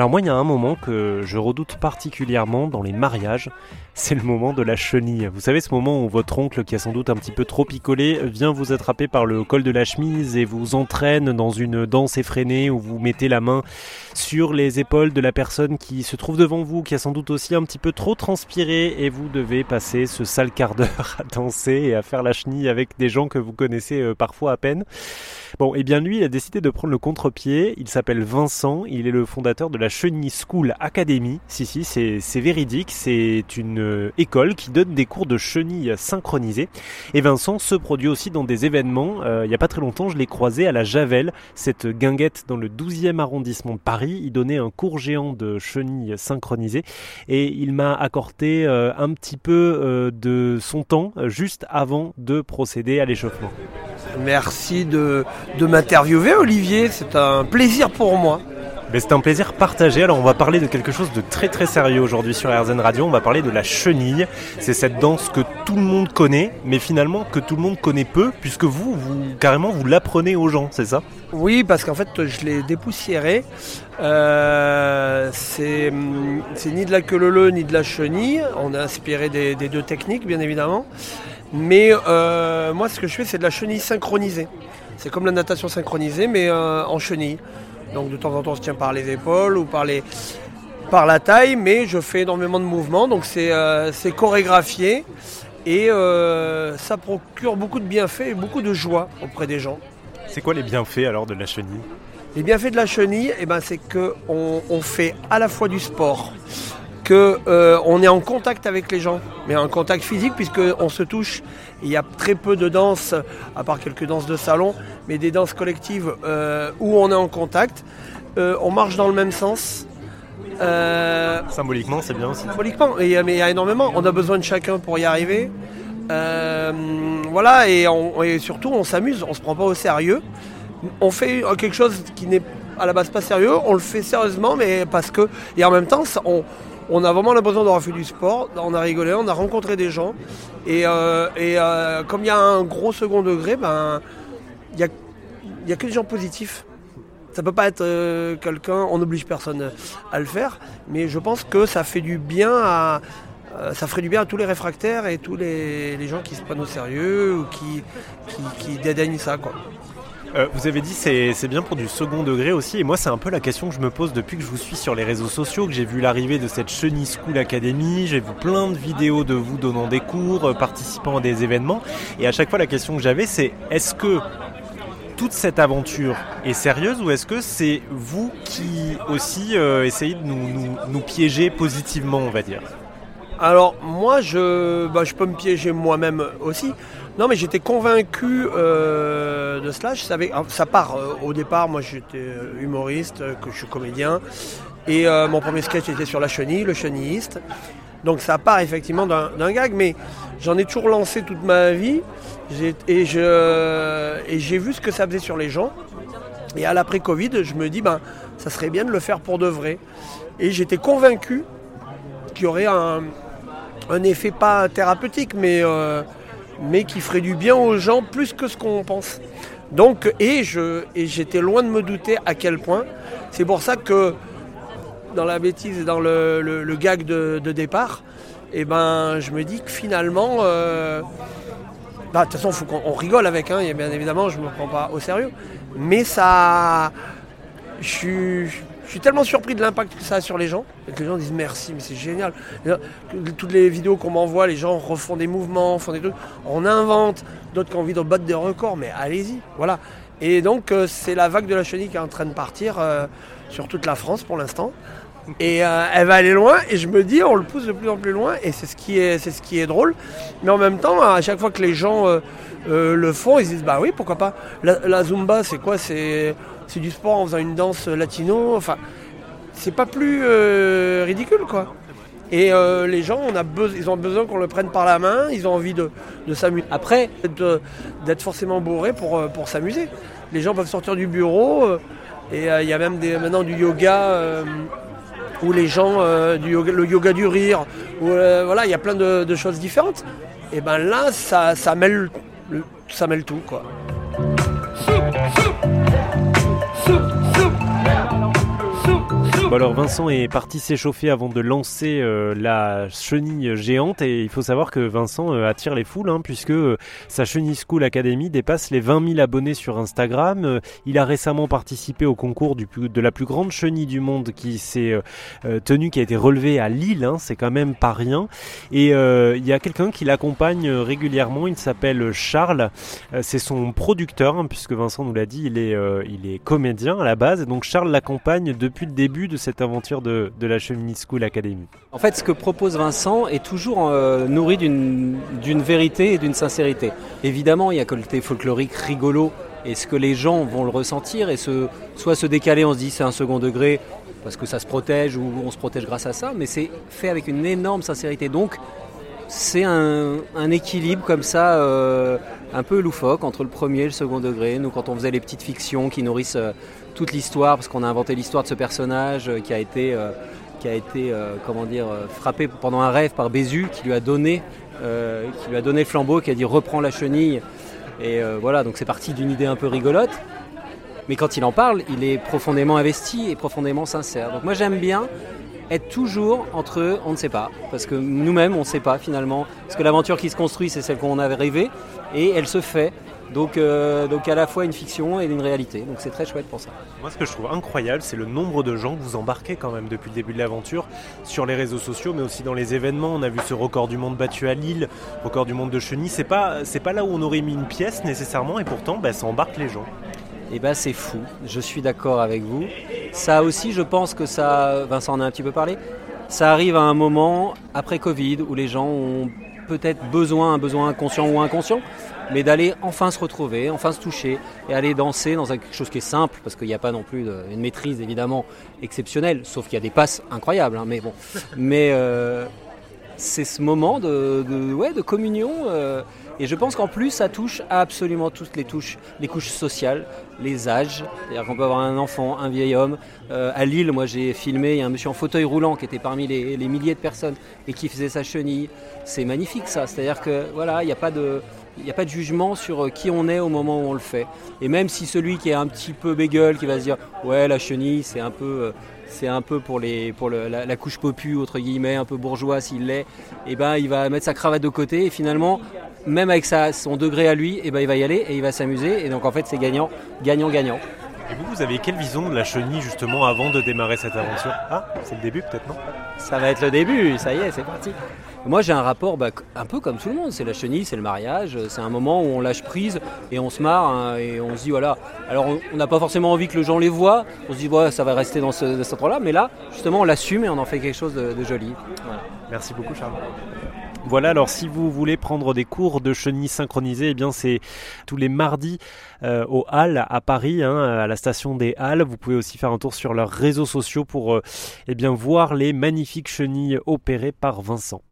Alors moi, il y a un moment que je redoute particulièrement dans les mariages, c'est le moment de la chenille. Vous savez, ce moment où votre oncle, qui a sans doute un petit peu trop picolé, vient vous attraper par le col de la chemise et vous entraîne dans une danse effrénée où vous mettez la main sur les épaules de la personne qui se trouve devant vous, qui a sans doute aussi un petit peu trop transpiré et vous devez passer ce sale quart d'heure à danser et à faire la chenille avec des gens que vous connaissez euh, parfois à peine. Bon, et eh bien lui, il a décidé de prendre le contre-pied. Il s'appelle Vincent. Il est le fondateur de la Chenille School Academy. Si, si, c'est véridique. C'est une euh, école qui donne des cours de chenille synchronisés. Et Vincent se produit aussi dans des événements. Euh, il n'y a pas très longtemps, je l'ai croisé à la Javel, cette guinguette dans le 12e arrondissement de Paris. Il donnait un cours géant de chenille synchronisées et il m'a accordé euh, un petit peu de son temps juste avant de procéder à l'échauffement. Merci de m'interviewer Olivier, c'est un plaisir pour moi. C'est un plaisir partagé. Alors on va parler de quelque chose de très très sérieux aujourd'hui sur RZN Radio. On va parler de la chenille. C'est cette danse que tout le monde connaît, mais finalement que tout le monde connaît peu, puisque vous, vous carrément vous l'apprenez aux gens, c'est ça? Oui, parce qu'en fait je l'ai dépoussiéré. Euh, c'est ni de la queue ni de la chenille. On a inspiré des, deux techniques, bien évidemment. Mais euh, moi, ce que je fais, c'est de la chenille synchronisée. C'est comme la natation synchronisée, mais euh, en chenille. Donc de temps en temps, on se tient par les épaules ou par, les, par la taille, mais je fais énormément de mouvements, donc c'est euh, chorégraphié et euh, ça procure beaucoup de bienfaits et beaucoup de joie auprès des gens. C'est quoi les bienfaits alors de la chenille? Les bienfaits de la chenille, eh ben, c'est qu'on on fait à la fois du sport, qu'on euh, est en contact avec les gens, mais en contact physique puisqu'on se touche. Il y a très peu de danses, à part quelques danses de salon, mais des danses collectives euh, où on est en contact. Euh, on marche dans le même sens. Symboliquement, c'est bien aussi. Symboliquement, mais il y a énormément. On a besoin de chacun pour y arriver. voilà, et, et, surtout, on s'amuse, on se prend pas au sérieux. On fait quelque chose qui n'est à la base pas sérieux, on le fait sérieusement, mais parce que. Et en même temps, on, on a vraiment l'impression d'avoir fait du sport, on a rigolé, on a rencontré des gens. Et, euh, euh, comme il y a un gros second degré, ben, il n'y a, y a que des gens positifs. Ça peut pas être euh, quelqu'un, on n'oblige personne à le faire, mais je pense que ça fait du bien ça ferait du bien à tous les réfractaires et tous les, gens qui se prennent au sérieux ou qui, dédaignent ça. Euh, vous avez dit c'est c'est bien pour du second degré aussi, et moi c'est un peu la question que je me pose depuis que je vous suis sur les réseaux sociaux, que j'ai vu l'arrivée de cette Chenille School Academy, j'ai vu plein de vidéos de vous donnant des cours, euh, participant à des événements, et à chaque fois la question que j'avais c'est est-ce que toute cette aventure est sérieuse ou est-ce que c'est vous qui aussi euh, essayez de nous, nous, piéger positivement, on va dire? Alors moi je, bah, je peux me piéger moi-même aussi. Non, mais j'étais convaincu euh, de cela. Je savais, ça part euh, au départ. Moi, j'étais euh, humoriste, que je suis comédien, et mon premier sketch était sur la chenille, le chenilliste. Donc ça part effectivement d'un gag, mais j'en ai toujours lancé toute ma vie, et j'ai vu ce que ça faisait sur les gens. Et à l'après-Covid, je me dis, ben, ça serait bien de le faire pour de vrai. Et j'étais convaincu qu'il y aurait un, effet pas thérapeutique, mais mais qui ferait du bien aux gens plus que ce qu'on pense. Donc, et je, et j'étais loin de me douter à quel point. C'est pour ça que dans la bêtise et dans le, gag de, départ, eh ben, je me dis que finalement, euh, bah, de toute façon, faut qu'on rigole avec, hein, et bien évidemment, je ne me prends pas au sérieux. Mais ça, je suis je suis tellement surpris de l'impact que ça a sur les gens. Et que les gens disent merci, mais c'est génial. Toutes les vidéos qu'on m'envoie, les gens refont des mouvements, font des trucs. On invente. D'autres qui ont envie de battre des records, mais allez-y. Voilà. Et donc, euh, c'est la vague de la chenille qui est en train de partir euh, sur toute la France pour l'instant. Et euh, elle va aller loin. Et je me dis, on le pousse de plus en plus loin. Et c'est ce qui est, c'est ce qui est drôle. Mais en même temps, à chaque fois que les gens le font, ils se disent, bah oui, pourquoi pas. La, la Zumba, c'est quoi? C'est c'est du sport en faisant une danse latino. Enfin, c'est pas plus euh, ridicule, quoi. Et euh, les gens, ils ont besoin qu'on le prenne par la main, ils ont envie de, s'amuser. Après, d'être forcément bourré pour, euh, s'amuser. Les gens peuvent sortir du bureau, et il y a même maintenant du yoga où les gens, du le yoga du rire, voilà, il y a plein de, choses différentes. Et ben là, ça, ça, mêle, ça mêle tout, quoi. soup, soup, soup, soup. Alors Vincent est parti s'échauffer avant de lancer euh, la chenille géante. Et il faut savoir que Vincent euh, attire les foules hein, puisque euh, sa chenille School Academy dépasse les 20 000 abonnés sur Instagram. il a récemment participé au concours de la plus grande chenille du monde qui s'est tenue, qui a été relevée à Lille, hein, c'est quand même pas rien. Et il y a quelqu'un qui l'accompagne régulièrement, il s'appelle Charles, c'est son producteur hein, puisque Vincent nous l'a dit, il est, il est comédien à la base. Et donc Charles l'accompagne depuis le début de cette aventure de, la Cheminée School Academy En fait, ce que propose Vincent est toujours euh, nourri d'une vérité et d'une sincérité. Évidemment, il y a que le côté folklorique rigolo et ce que les gens vont le ressentir et soit se décaler, on se dit c'est un second degré parce que ça se protège ou on se protège grâce à ça, mais c'est fait avec une énorme sincérité. Donc, c'est un, équilibre comme ça, euh, un peu loufoque entre le premier et le second degré. Nous, quand on faisait les petites fictions qui nourrissent euh, toute l'histoire, parce qu'on a inventé l'histoire de ce personnage euh, qui a été, qui a été comment dire, frappé pendant un rêve par Bézu, qui lui a donné, qui lui a donné le flambeau, qui a dit reprends la chenille. Et voilà, donc c'est parti d'une idée un peu rigolote. Mais quand il en parle, il est profondément investi et profondément sincère. Donc moi j'aime bien être toujours entre on ne sait pas. Parce que nous-mêmes, on ne sait pas finalement. Parce que l'aventure qui se construit, c'est celle qu'on avait rêvée. Et elle se fait. Donc, euh, donc à la fois une fiction et une réalité. Donc c'est très chouette pour ça. Moi ce que je trouve incroyable, c'est le nombre de gens que vous embarquez quand même depuis le début de l'aventure sur les réseaux sociaux, mais aussi dans les événements. On a vu ce record du monde battu à Lille, record du monde de Chenille. C'est pas, pas là où on aurait mis une pièce nécessairement, et pourtant bah, ça embarque les gens. Eh ben c'est fou. Je suis d'accord avec vous. Ça aussi, je pense que ça, Vincent en a un petit peu parlé, ça arrive à un moment après Covid où les gens ont peut-être besoin, un besoin conscient ou inconscient, mais d'aller enfin se retrouver, enfin se toucher et aller danser dans quelque chose qui est simple, parce qu'il n'y a pas non plus une maîtrise évidemment exceptionnelle, sauf qu'il y a des passes incroyables, hein, mais bon. Euh, c'est ce moment de, ouais, de communion. Euh, et je pense qu'en plus, ça touche absolument toutes les, touches, les couches sociales, les âges. C'est-à-dire qu'on peut avoir un enfant, un vieil homme. Euh, à Lille, moi j'ai filmé, il y a un monsieur en fauteuil roulant qui était parmi les, milliers de personnes et qui faisait sa chenille. C'est magnifique ça. C'est-à-dire que voilà, il n'y a pas de. N'y a pas de jugement sur euh, qui on est au moment où on le fait. Et même si celui qui est un petit peu bégueule, qui va se dire ouais la chenille c'est un peu c'est un peu pour, les, pour la, couche popu, entre guillemets, un peu bourgeois s'il l'est, et eh ben il va mettre sa cravate de côté et finalement même avec son degré à lui, et eh ben, il va y aller et il va s'amuser. Et donc en fait, c'est gagnant, gagnant, gagnant. Vous, avez quelle vision de la chenille justement avant de démarrer cette aventure? Ah, c'est le début peut-être, non? Ça va être le début, ça y est, c'est parti. Moi j'ai un rapport bah, un peu comme tout le monde, c'est la chenille, c'est le mariage, c'est un moment où on lâche prise et on se marre hein, et on se dit voilà. Alors on n'a pas forcément envie que les gens les voient, on se dit voilà ça va rester dans ce, cet endroit-là, mais là justement on l'assume et on en fait quelque chose de, joli. Merci beaucoup Charles. Voilà, alors si vous voulez prendre des cours de chenille synchronisée, eh bien c'est tous les mardis euh, au Halles à Paris, hein, à la station des Halles. Vous pouvez aussi faire un tour sur leurs réseaux sociaux pour euh, eh bien voir les magnifiques chenilles opérées par Vincent.